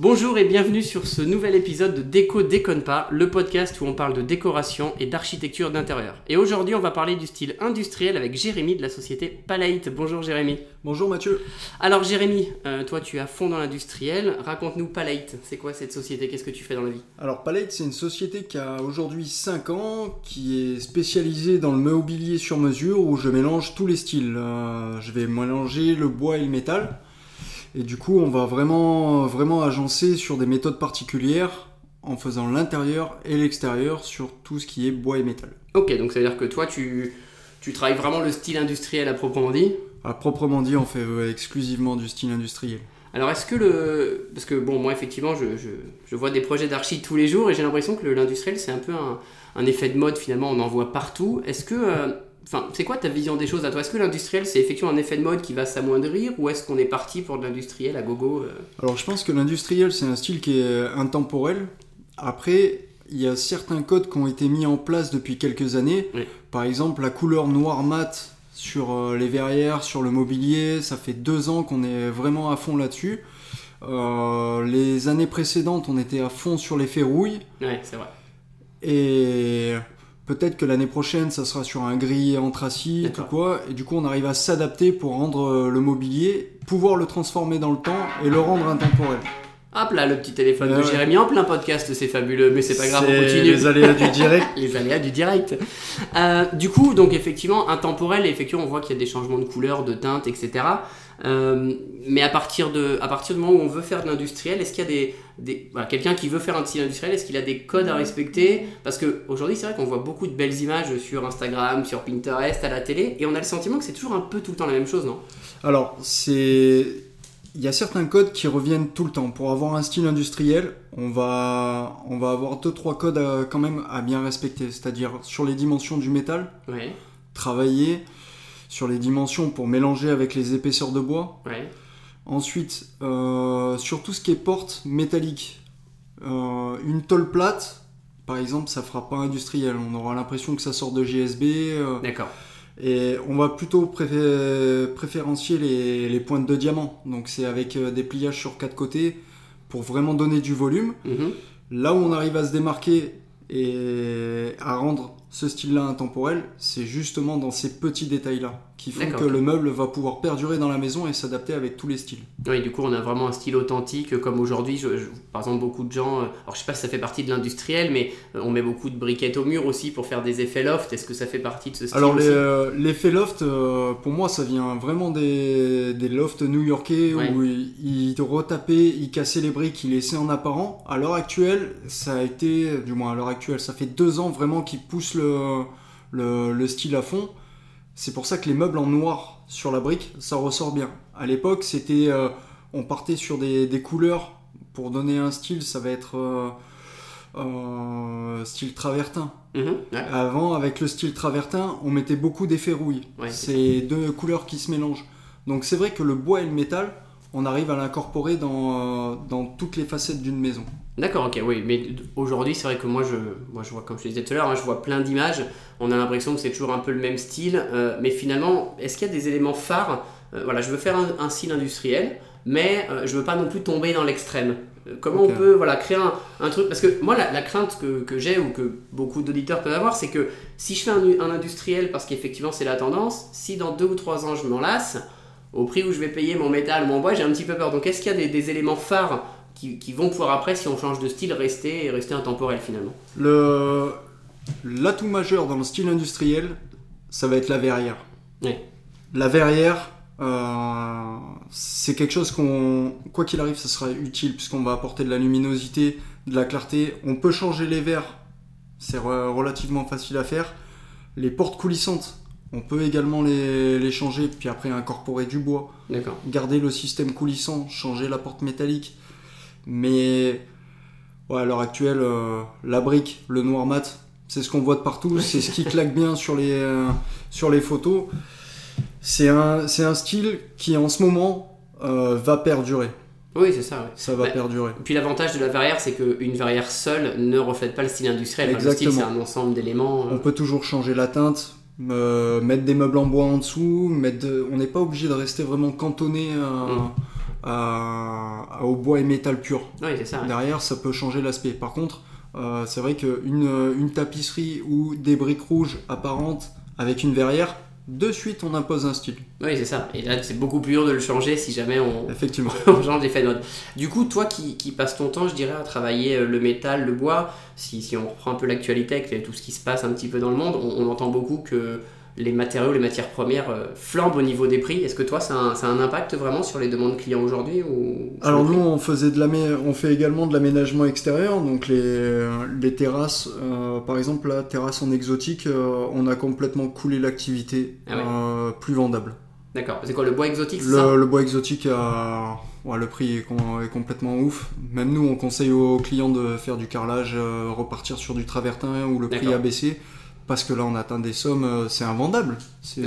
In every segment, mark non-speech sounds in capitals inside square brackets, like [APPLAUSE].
Bonjour et bienvenue sur ce nouvel épisode de Déco Déconne pas, le podcast où on parle de décoration et d'architecture d'intérieur. Et aujourd'hui, on va parler du style industriel avec Jérémy de la société Palait. Bonjour Jérémy. Bonjour Mathieu. Alors Jérémy, euh, toi tu es à fond dans l'industriel. Raconte-nous Palait. C'est quoi cette société? Qu'est-ce que tu fais dans la vie? Alors Palait, c'est une société qui a aujourd'hui 5 ans, qui est spécialisée dans le mobilier sur mesure où je mélange tous les styles. Euh, je vais mélanger le bois et le métal. Et du coup, on va vraiment, vraiment agencer sur des méthodes particulières en faisant l'intérieur et l'extérieur sur tout ce qui est bois et métal. Ok, donc ça veut dire que toi tu, tu travailles vraiment le style industriel à proprement dit? À proprement dit, on fait euh, exclusivement du style industriel. Alors est-ce que le... Parce que bon, moi effectivement, je, je, je vois des projets d'archi tous les jours et j'ai l'impression que l'industriel c'est un peu un, un, effet de mode finalement, on en voit partout. Est-ce que... Euh, Enfin, c'est quoi ta vision des choses à toi? Est-ce que l'industriel, c'est effectivement un effet de mode qui va s'amoindrir ou est-ce qu'on est parti pour de l'industriel à gogo euh? Alors, je pense que l'industriel, c'est un style qui est intemporel. Après, il y a certains codes qui ont été mis en place depuis quelques années. Oui. Par exemple, la couleur noir mat sur euh, les verrières, sur le mobilier, ça fait deux ans qu'on est vraiment à fond là-dessus. Euh, les années précédentes, on était à fond sur les ferrouilles. Ouais, c'est vrai. Et peut-être que l'année prochaine, ça sera sur un gris anthracite ou quoi. Et du coup, on arrive à s'adapter pour rendre euh, le mobilier, pouvoir le transformer dans le temps et le rendre intemporel. Hop là, le petit téléphone de ouais. Jérémy en plein podcast, c'est fabuleux, mais c'est pas grave, on continue. les aléas du direct. [LAUGHS] les aléas du direct. Euh, du coup, donc effectivement, intemporel, et effectivement, on voit qu'il y a des changements de couleur, de teinte, etc. Euh, mais à partir, de, à partir du moment où on veut faire de l'industriel, est-ce qu'il y a des, des voilà, quelqu'un qui veut faire un style industriel, est-ce qu'il a des codes à respecter Parce qu'aujourd'hui, c'est vrai qu'on voit beaucoup de belles images sur Instagram, sur Pinterest, à la télé, et on a le sentiment que c'est toujours un peu tout le temps la même chose, non? Alors, c'est. Il y a certains codes qui reviennent tout le temps. Pour avoir un style industriel, on va, on va avoir deux trois codes à- quand même à bien respecter. C'est-à-dire sur les dimensions du métal, Ouais, travailler sur les dimensions pour mélanger avec les épaisseurs de bois. ouais, Ensuite, euh, sur tout ce qui est porte métallique, Euh, une tôle plate, par exemple, ça fera pas industriel. On aura l'impression que ça sort de GSB. euh, d'accord. et on va plutôt préfé- préférencier les, les pointes de diamant. Donc c'est avec des pliages sur quatre côtés pour vraiment donner du volume. Mhm. Là où on arrive à se démarquer et à rendre ce style-là intemporel, c'est justement dans ces petits détails-là qui font que le meuble va pouvoir perdurer dans la maison et s'adapter avec tous les styles. Oui, du coup, on a vraiment un style authentique, euh, comme aujourd'hui, par exemple, beaucoup de gens, euh, alors je sais pas si ça fait partie de l'industriel, mais euh, on met beaucoup de briquettes au mur aussi pour faire des effets loft. Est-ce que ça fait partie de ce style Alors euh, l'effet loft, euh, pour moi, ça vient vraiment des, des lofts new-yorkais Ouais. où ils, ils retapaient, ils cassaient les briques, ils laissaient en apparent. À l'heure actuelle, ça a été, du moins à l'heure actuelle, ça fait deux ans vraiment qu'ils poussent le, le, le style à fond. C'est pour ça que les meubles en noir sur la brique, ça ressort bien. À l'époque, c'était, euh, on partait sur des, des couleurs pour donner un style, ça va être euh, euh, style travertin. Mhm, ouais. Avant, avec le style travertin, on mettait beaucoup d'effets rouilles. Ouais, c'est deux couleurs qui se mélangent. Donc c'est vrai que le bois et le métal, on arrive à l'incorporer dans, dans toutes les facettes d'une maison. D'accord, ok, oui, mais aujourd'hui, c'est vrai que moi je, moi, je vois, comme je te disais tout à l'heure, hein, je vois plein d'images, on a l'impression que c'est toujours un peu le même style, euh, mais finalement, est-ce qu'il y a des éléments phares Euh, Voilà, je veux faire un, un style industriel, mais euh, je veux pas non plus tomber dans l'extrême. Euh, Comment on peut voilà, créer un, un truc Parce que moi, la, la crainte que, que j'ai ou que beaucoup d'auditeurs peuvent avoir, c'est que si je fais un, un industriel parce qu'effectivement c'est la tendance, si dans deux ou trois ans je m'en lasse, au prix où je vais payer mon métal, mon bois, j'ai un petit peu peur. Donc est-ce qu'il y a des, des éléments phares qui, qui vont pouvoir après, si on change de style, rester et rester intemporel finalement Le, l'atout majeur dans le style industriel, ça va être la verrière. Ouais. La verrière, euh, c'est quelque chose qu'on, quoi qu'il arrive, ça sera utile puisqu'on va apporter de la luminosité, de la clarté. On peut changer les verres, c'est re- relativement facile à faire. Les portes coulissantes, on peut également les, les changer, puis après incorporer du bois, garder le système coulissant, changer la porte métallique. Mais ouais, à l'heure actuelle, euh, la brique, le noir mat, c'est ce qu'on voit de partout, c'est ce qui claque bien sur les, euh, sur les photos. C'est un, c'est un style qui en ce moment euh, va perdurer. Oui, c'est ça. ouais. Ça va Ouais. perdurer. Puis l'avantage de la verrière, c'est qu'une verrière seule ne reflète pas le style industriel. Enfin, le style, c'est Exactement. un ensemble d'éléments. On peut toujours changer la teinte, euh, mettre des meubles en bois en dessous, mettre de- on n'est pas obligé de rester vraiment cantonné à, Mm. À- au bois et métal pur. Oui, ouais. Derrière, ça peut changer l'aspect. Par contre, euh, c'est vrai qu'une une tapisserie ou des briques rouges apparentes avec une verrière, de suite on impose un style. Oui, c'est ça. Et là, c'est beaucoup plus dur de le changer si jamais on, Effectivement. [LAUGHS] on change d'effet de mode. Du coup, toi qui, qui passes ton temps, je dirais, à travailler euh, le métal, le bois, si, si on reprend un peu l'actualité avec tout ce qui se passe un petit peu dans le monde, on, on entend beaucoup que les matériaux, les matières premières euh, flambent au niveau des prix. Est-ce que toi, ça a, un, ça a un impact vraiment sur les demandes clients aujourd'hui ou... Alors nous, on faisait de on fait également de l'aménagement extérieur, donc les, les terrasses, euh, par exemple la terrasse en exotique, euh, on a complètement coulé l'activité, Ah ouais. euh, plus vendable. D'accord. C'est quoi le bois exotique ça Le, bois exotique, ouais, le prix est, com- est complètement ouf. Même nous, on conseille aux clients de faire du carrelage, euh, repartir sur du travertin où le prix a baissé, parce que là, on atteint des sommes, euh, c'est invendable. C'est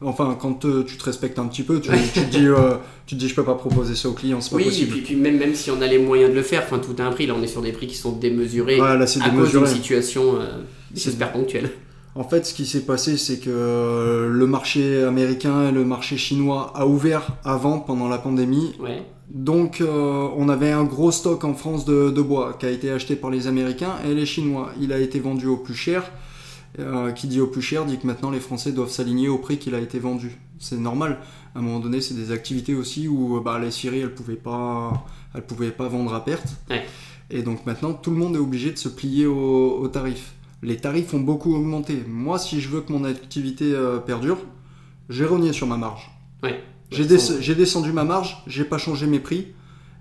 Enfin, quand euh, tu te respectes un petit peu, tu, tu te dis, euh, tu dis, je peux pas proposer ça aux clients, c'est pas Oui, et possible. puis, puis même, même si on a les moyens de le faire, enfin tout a un prix. Là, on est sur des prix qui sont démesurés Ouais, là, c'est à cause d'une démesuré. situation, euh, j'espère ponctuelle. En fait, ce qui s'est passé, c'est que euh, le marché américain et le marché chinois a ouvert avant, pendant la pandémie. Ouais. Donc, euh, on avait un gros stock en France de, de bois qui a été acheté par les Américains et les Chinois. Il a été vendu au plus cher. Euh, qui dit au plus cher dit que maintenant les Français doivent s'aligner au prix qu'il a été vendu. C'est normal. À un moment donné, c'est des activités aussi où euh, bah, les scieries, elles pouvaient pas, elles pouvaient pas vendre à perte. Ouais. Et donc maintenant, tout le monde est obligé de se plier aux, tarifs. Les tarifs ont beaucoup augmenté. Moi, si je veux que mon activité euh, perdure, j'ai rogné sur ma marge. Ouais. J'ai des- descendu ma marge, j'ai pas changé mes prix.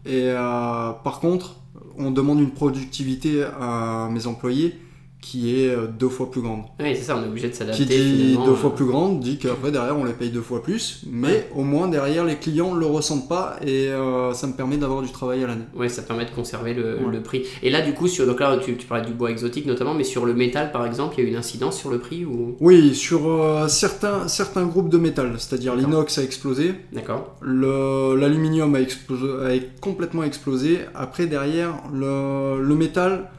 Et euh, par contre, on demande une productivité à mes employés qui est euh, deux fois plus grande. Oui, c'est ça, on est obligé de s'adapter. Qui dit deux euh, fois plus grande dit qu'après derrière on les paye deux fois plus, mais Ouais. au moins derrière les clients le ressentent pas et euh, ça me permet d'avoir du travail à l'année. Ouais, ça permet de conserver le, Ouais. le prix. Et là, du coup, sur, donc là, tu, tu parlais du bois exotique notamment, mais sur le métal, par exemple, il y a eu une incidence sur le prix ou? Oui, sur euh, certains, certains groupes de métal, c'est-à-dire l'inox a explosé, D'accord. l'aluminium a, a complètement explosé. Après, derrière, le, le métal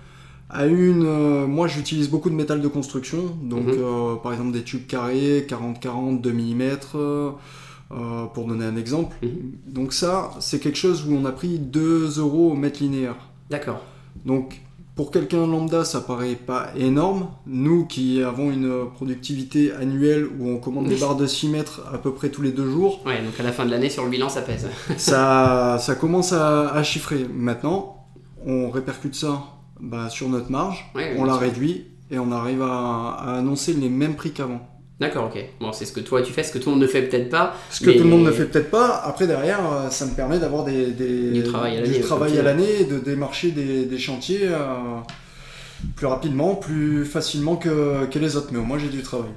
eu une. euh, moi, j'utilise beaucoup de métal de construction, donc Mhm. euh, par exemple des tubes carrés, 40-40, 2 mm, euh, pour donner un exemple. Mhm. Donc, ça, c'est quelque chose où on a pris 2 euros au mètre linéaire. D'accord. Donc, pour quelqu'un lambda, ça paraît pas énorme. Nous qui avons une productivité annuelle où on commande des barres de 6 mètres à peu près tous les deux jours, Ouais, donc à la fin de l'année, sur le bilan, ça pèse. [LAUGHS] ça, ça commence à, à chiffrer. Maintenant, on répercute ça bah, sur notre marge, Ouais, on la sûr. réduit et on arrive à, à annoncer les mêmes prix qu'avant. D'accord, ok. Bon, c'est ce que toi tu fais, ce que tout le monde ne fait peut-être pas. Ce que tout le monde ne fait peut-être pas. Après, derrière, euh, ça me permet d'avoir des, des- Du travail à l'année, du comme travail tu à dis. l'année et de démarcher des, des chantiers euh, plus rapidement, plus facilement que, que les autres. Mais au moins, j'ai du travail.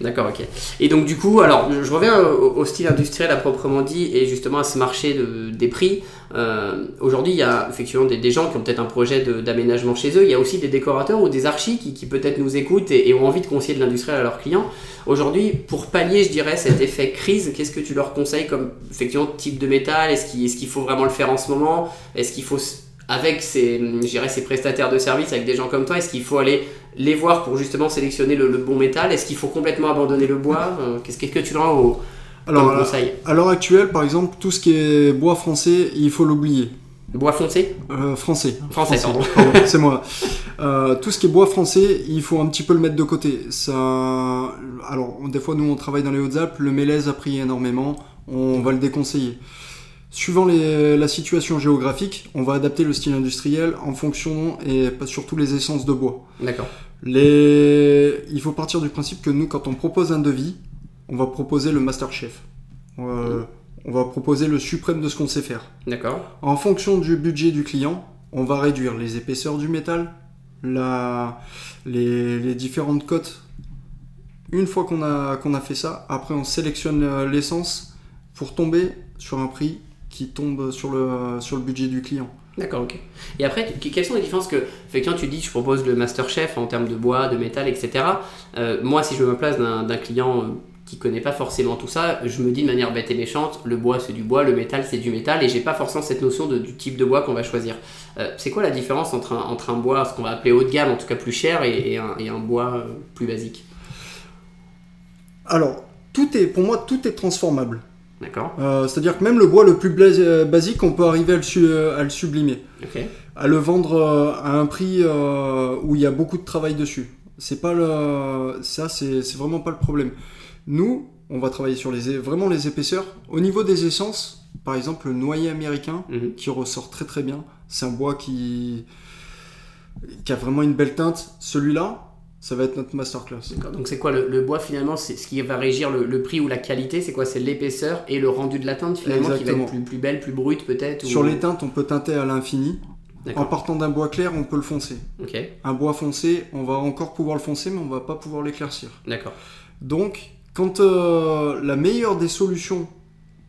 D'accord, ok. Et donc du coup, alors je reviens au, style industriel à proprement dit et justement à ce marché de- des prix. Euh, Aujourd'hui, il y a effectivement des, gens qui ont peut-être un projet d'aménagement chez eux. Il y a aussi des décorateurs ou des archis qui, qui peut-être nous écoutent et, ont envie de conseiller de l'industriel à leurs clients. Aujourd'hui, pour pallier, je dirais, cet effet crise, qu'est-ce que tu leur conseilles comme effectivement type de métal? Est-ce qu'il faut vraiment le faire en ce moment? Est-ce qu'il faut avec dirais, ces prestataires de services, avec des gens comme toi, est-ce qu'il faut aller les voir pour justement sélectionner le, le bon métal? Est-ce qu'il faut complètement abandonner le bois? Euh, Qu'est-ce que tu leur as au Alors, conseil? à l'heure actuelle, par exemple, tout ce qui est bois français, il faut l'oublier. Bois foncé? Euh, français. Français, pardon. pardon, c'est moi. Euh, tout ce qui est bois français, il faut un petit peu le mettre de côté. Ça, alors, des fois, nous, on travaille dans les Hautes-Alpes, le mélèze a pris énormément, on va le déconseiller. Suivant les- la situation géographique, on va adapter le style industriel en fonction et pas- surtout les essences de bois. D'accord. Les... Il faut partir du principe que nous, quand on propose un devis, on va proposer le master chef. Euh, on va proposer le suprême de ce qu'on sait faire. D'accord. En fonction du budget du client, on va réduire les épaisseurs du métal, la- les, les différentes cotes. Une fois qu'on a, qu'on a fait ça, après on sélectionne euh, l'essence pour tomber sur un prix qui tombe sur le, sur le budget du client. D'accord, ok. Et après, que- quelles sont les différences que, effectivement, tu dis, je propose le master chef en termes de bois, de métal, etc. Euh, moi, si je me place d'un client euh, qui connaît pas forcément tout ça, je me dis de manière bête et méchante, le bois c'est du bois, le métal c'est du métal, et j'ai pas forcément cette notion de, du type de bois qu'on va choisir. Euh, c'est quoi la différence entre un, entre un bois, ce qu'on va appeler haut de gamme, en tout cas plus cher, et, et un, et un bois plus basique? Alors, tout est, pour moi, tout est transformable. D'accord. Euh, C'est-à-dire que même le bois le plus euh, basique, on peut arriver à le, su- à le sublimer, Ok. à le vendre euh, à un prix où il y a beaucoup de travail dessus. C'est pas le, ça, c'est vraiment pas le problème. Nous, on va travailler sur les, vraiment les épaisseurs. Au niveau des essences, par exemple, le noyer américain, Mhm. qui ressort très très bien. C'est un bois qui, qui a vraiment une belle teinte. Celui-là, ça va être notre masterclass. D'accord. Donc c'est quoi le, le bois finalement? C'est ce qui va régir le, le prix ou la qualité? C'est quoi? C'est l'épaisseur et le rendu de la teinte finalement qui va Exactement. être plus, plus belle, plus brute peut-être. ou- Sur les teintes, on peut teinter à l'infini. En partant d'un bois clair, on peut le foncer. Un bois foncé, on va encore pouvoir le foncer, mais on va pas pouvoir l'éclaircir. D'accord. Donc, quand euh, la meilleure des solutions,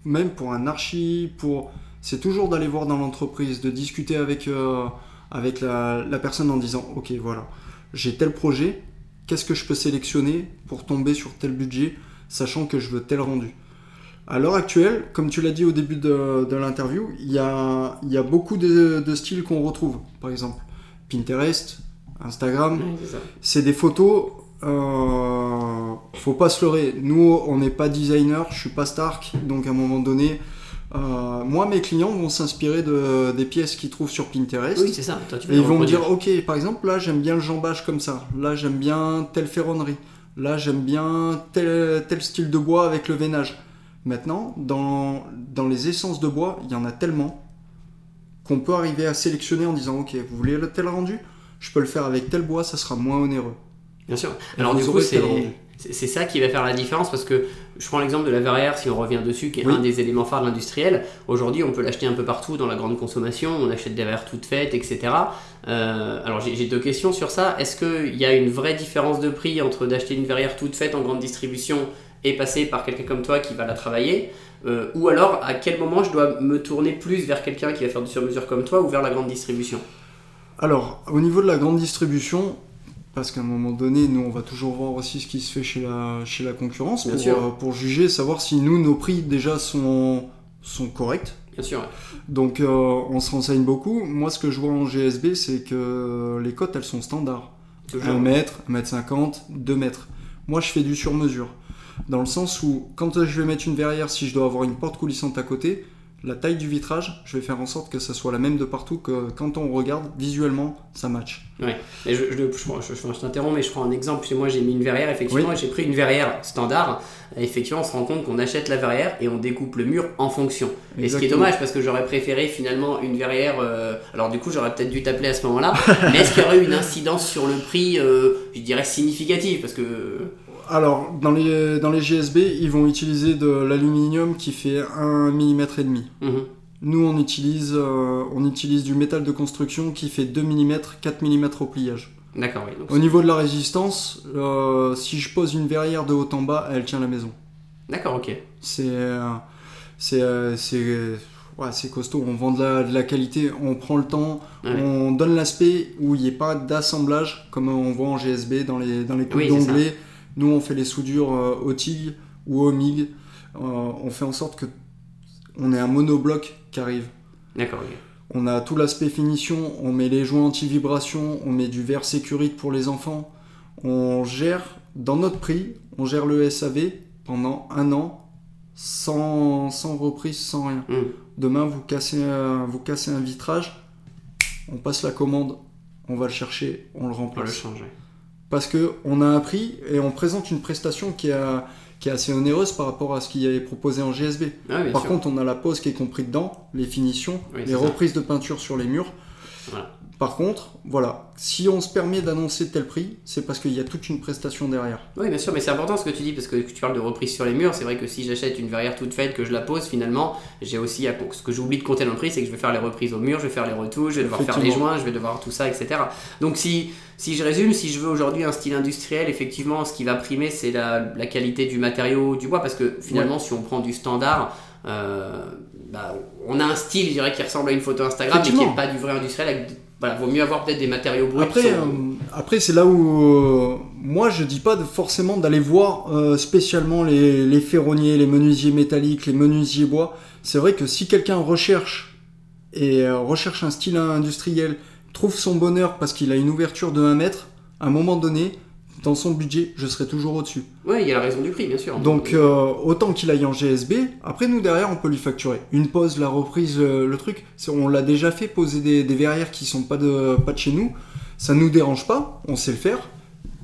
même pour un archi, pour, c'est toujours d'aller voir dans l'entreprise, de discuter avec euh, avec la, la personne en disant, ok, voilà, j'ai tel projet, qu'est-ce que je peux sélectionner pour tomber sur tel budget, sachant que je veux tel rendu? À l'heure actuelle, comme tu l'as dit au début de, de l'interview, il y a, il y a beaucoup de, de styles qu'on retrouve. Par exemple, Pinterest, Instagram, c'est des photos. Euh, faut pas se leurrer. Nous, on n'est pas designer, je suis pas Stark, donc à un moment donné, euh, moi, mes clients vont s'inspirer de, des pièces qu'ils trouvent sur Pinterest. Oui, c'est ça. Toi, tu vas Et ils vont me dire, ok, par exemple, là j'aime bien le jambage comme ça, là j'aime bien telle ferronnerie, là j'aime bien tel, tel style de bois avec le veinage. Maintenant, dans, dans les essences de bois, il y en a tellement qu'on peut arriver à sélectionner en disant, ok, vous voulez le tel rendu? Je peux le faire avec tel bois, ça sera moins onéreux. Bien sûr. Alors vous du coup, c'est. C'est ça qui va faire la différence parce que je prends l'exemple de la verrière, si on revient dessus, qui est Oui. un des éléments phares de l'industriel. Aujourd'hui, on peut l'acheter un peu partout dans la grande consommation, on achète des verrières toutes faites, etc. Euh, alors j'ai j'ai deux questions sur ça. Est-ce qu'il y a une vraie différence de prix entre d'acheter une verrière toute faite en grande distribution et passer par quelqu'un comme toi qui va la travailler? Euh, Ou alors, à quel moment je dois me tourner plus vers quelqu'un qui va faire du sur-mesure comme toi ou vers la grande distribution? Alors, au niveau de la grande distribution, parce qu'à un moment donné, nous, on va toujours voir aussi ce qui se fait chez la, chez la concurrence Bien pour, sûr. euh, pour juger, savoir si nous, nos prix déjà sont, sont corrects. Bien sûr. Donc, euh, on se renseigne beaucoup. Moi, ce que je vois en GSB, c'est que les cotes, elles sont standards. Toujours. 1 mètre, 1 mètre 50, 2 mètres. Moi, je fais du sur-mesure. Dans le sens où, quand je vais mettre une verrière, si je dois avoir une porte coulissante à côté, la taille du vitrage, je vais faire en sorte que ça soit la même de partout, que quand on regarde, visuellement, ça match. Ouais. Et je, je, je, je- je- je t'interromps, mais je prends un exemple. Chez moi, j'ai mis une verrière, effectivement, Oui. et j'ai pris une verrière standard. Et effectivement, on se rend compte qu'on achète la verrière et on découpe le mur en fonction. Et ce qui est Exactement. dommage, parce que j'aurais préféré finalement une verrière. euh, alors, du coup, j'aurais peut-être dû t'appeler à ce moment-là. [LAUGHS] mais est-ce qu'il y aurait eu une incidence sur le prix, euh, je dirais significative? Parce que. Alors, dans les, dans les GSB, ils vont utiliser de l'aluminium qui fait 1 mm et demi. Mhm. Nous, on utilise, euh, on utilise du métal de construction qui fait 2 mm, 4 mm au pliage. D'accord, oui. Donc, Au niveau de la résistance, euh, si je pose une verrière de haut en bas, elle tient la maison. D'accord, ok. C'est euh, c'est euh, c'est ouais, c'est costaud. On vend de la, de la qualité, on prend le temps, Ouais. on donne l'aspect où il n'y ait pas d'assemblage comme on voit en GSB dans les dans les coupes Oui, d'onglets. Nous, on fait les soudures euh, au TIG ou au MIG. Euh, on fait en sorte que on ait un monobloc qui arrive. D'accord. On a tout l'aspect finition, on met les joints anti-vibration, on met du verre sécurité pour les enfants. On gère, dans notre prix, on gère le SAV pendant un an, sans, sans reprise, sans rien. Mhm. Demain, vous cassez, un, vous cassez un vitrage, on passe la commande, on va le chercher, on le On le remplace. change. Parce que on a un prix et on présente une prestation qui, a- qui est assez onéreuse par rapport à ce qui est proposé en GSB. Ah, Par sûr. contre, on a la pose qui est compris dedans, les finitions, Oui, les ça. reprises de peinture sur les murs. Voilà. Par contre, voilà, si on se permet d'annoncer tel prix, c'est parce qu'il y a toute une prestation derrière. Oui, bien sûr, mais c'est important ce que tu dis parce que tu parles de reprise sur les murs. C'est vrai que si j'achète une verrière toute faite, que je la pose, finalement, j'ai aussi à- ce que j'oublie de compter dans le prix, c'est que je vais faire les reprises au mur, je vais faire les retouches, je vais devoir faire les joints, je vais devoir tout ça, etc. Donc si, si je résume, si je veux aujourd'hui un style industriel, effectivement, ce qui va primer, c'est la, la qualité du matériau du bois parce que finalement, si on prend du standard, euh, bah, on a un style, je dirais, qui ressemble à une photo Instagram, mais qui n'est pas du vrai industriel. Avec, voilà, vaut mieux avoir peut-être des matériaux bruts. Après, sont- euh, après c'est là où euh, moi je dis pas de, forcément d'aller voir euh, spécialement les, les ferronniers, les menuisiers métalliques, les menuisiers bois. C'est vrai que si quelqu'un recherche et recherche un style industriel, trouve son bonheur parce qu'il a une ouverture de 1 mètre, à un moment donné, dans son budget, je serai toujours au-dessus. Ouais, il y a la raison du prix, bien sûr. Donc euh, autant qu'il aille en GSB, après nous derrière on peut lui facturer. Une pause, la reprise, euh, le truc, on l'a déjà fait poser des, des verrières qui sont pas de, pas de chez nous, ça nous dérange pas, on sait le faire.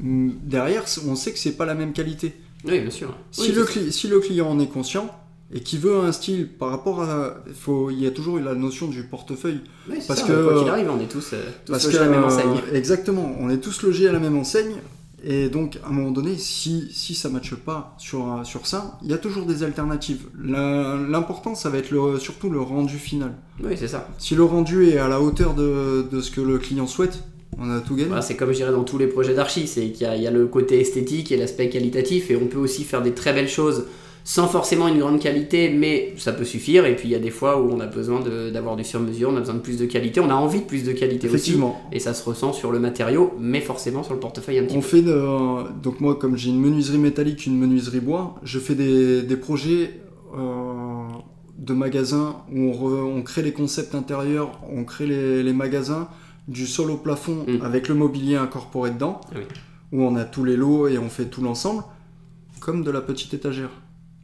Hum, Derrière, on sait que c'est pas la même qualité. Oui, bien sûr. Si, Oui, le, si le client en est conscient et qui veut un style par rapport à, il faut, il y a toujours la notion du portefeuille. oui, parce ça, que- quoi qu'il arrive, on est tous, euh, tous logés que à la même enseigne. exactement, on est tous logés à la même enseigne. Et donc, à un moment donné, si, si ça ne matche pas sur, sur ça, il y a toujours des alternatives. L'important, ça va être le, surtout le rendu final. Oui, c'est ça. Si le rendu est à la hauteur de, de ce que le client souhaite, on a tout gagné. Voilà, c'est comme je dirais dans tous les projets d'archi, c'est qu'il y, y a le côté esthétique et l'aspect qualitatif, et on peut aussi faire des très belles choses sans forcément une grande qualité, mais ça peut suffire. Et puis il y a des fois où on a besoin d'avoir du sur-mesure, on a besoin de plus de qualité, on a envie de plus de qualité aussi, Effectivement. et ça se ressent sur le matériau, mais forcément sur le portefeuille un petit On peu. fait de- donc moi comme j'ai une menuiserie métallique, une menuiserie bois, je fais des, des projets euh, de magasins où on, re- on crée les concepts intérieurs, on crée les, les magasins du sol au plafond Mm. avec le mobilier incorporé dedans, Ah oui. où on a tous les lots et on fait tout l'ensemble, comme de la petite étagère.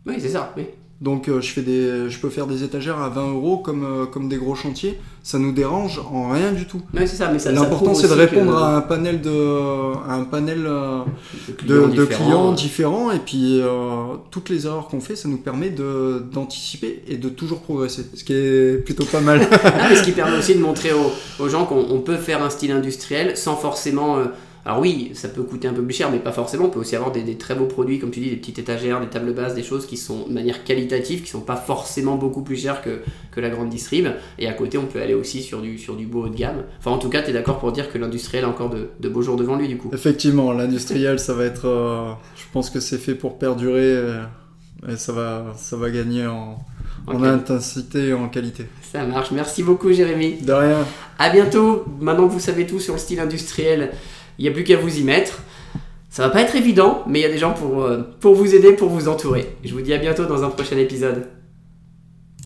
Oui, c'est ça. Oui. Donc euh, je, fais des, je peux faire des étagères à 20 euros comme, euh, comme des gros chantiers, ça nous dérange en rien du tout. Oui, c'est ça. Mais ça, ça L'important c'est de répondre que- à un panel de, à un panel euh, de clients de différents. clients différents et puis euh, toutes les erreurs qu'on fait ça nous permet de d'anticiper et de toujours progresser ce qui est plutôt pas mal [LAUGHS] Ah, mais ce qui permet aussi de montrer aux, aux gens qu'on on peut faire un style industriel sans forcément. Alors oui, ça peut coûter un peu plus cher, mais pas forcément. On peut aussi avoir des, des très beaux produits, comme tu dis, des petites étagères, des tables basses, des choses qui sont de manière qualitative, qui sont pas forcément beaucoup plus chères que, que la grande distrib. Et à côté, on peut aller aussi sur du, sur du beau haut de gamme. Enfin, en tout cas, tu es d'accord pour dire que l'industriel a encore de, de beaux jours devant lui, du coup. effectivement l'industriel ça va être euh, je pense que c'est fait pour perdurer euh, et ça va ça va gagner en, en intensité et en qualité Ça marche. Merci beaucoup, Jérémy. de rien À bientôt. Maintenant que vous savez tout sur le style industriel, il n'y a plus qu'à vous y mettre. Ça va pas être évident, mais il y a des gens pour, euh, pour vous aider, pour vous entourer. Je vous dis à bientôt dans un prochain épisode.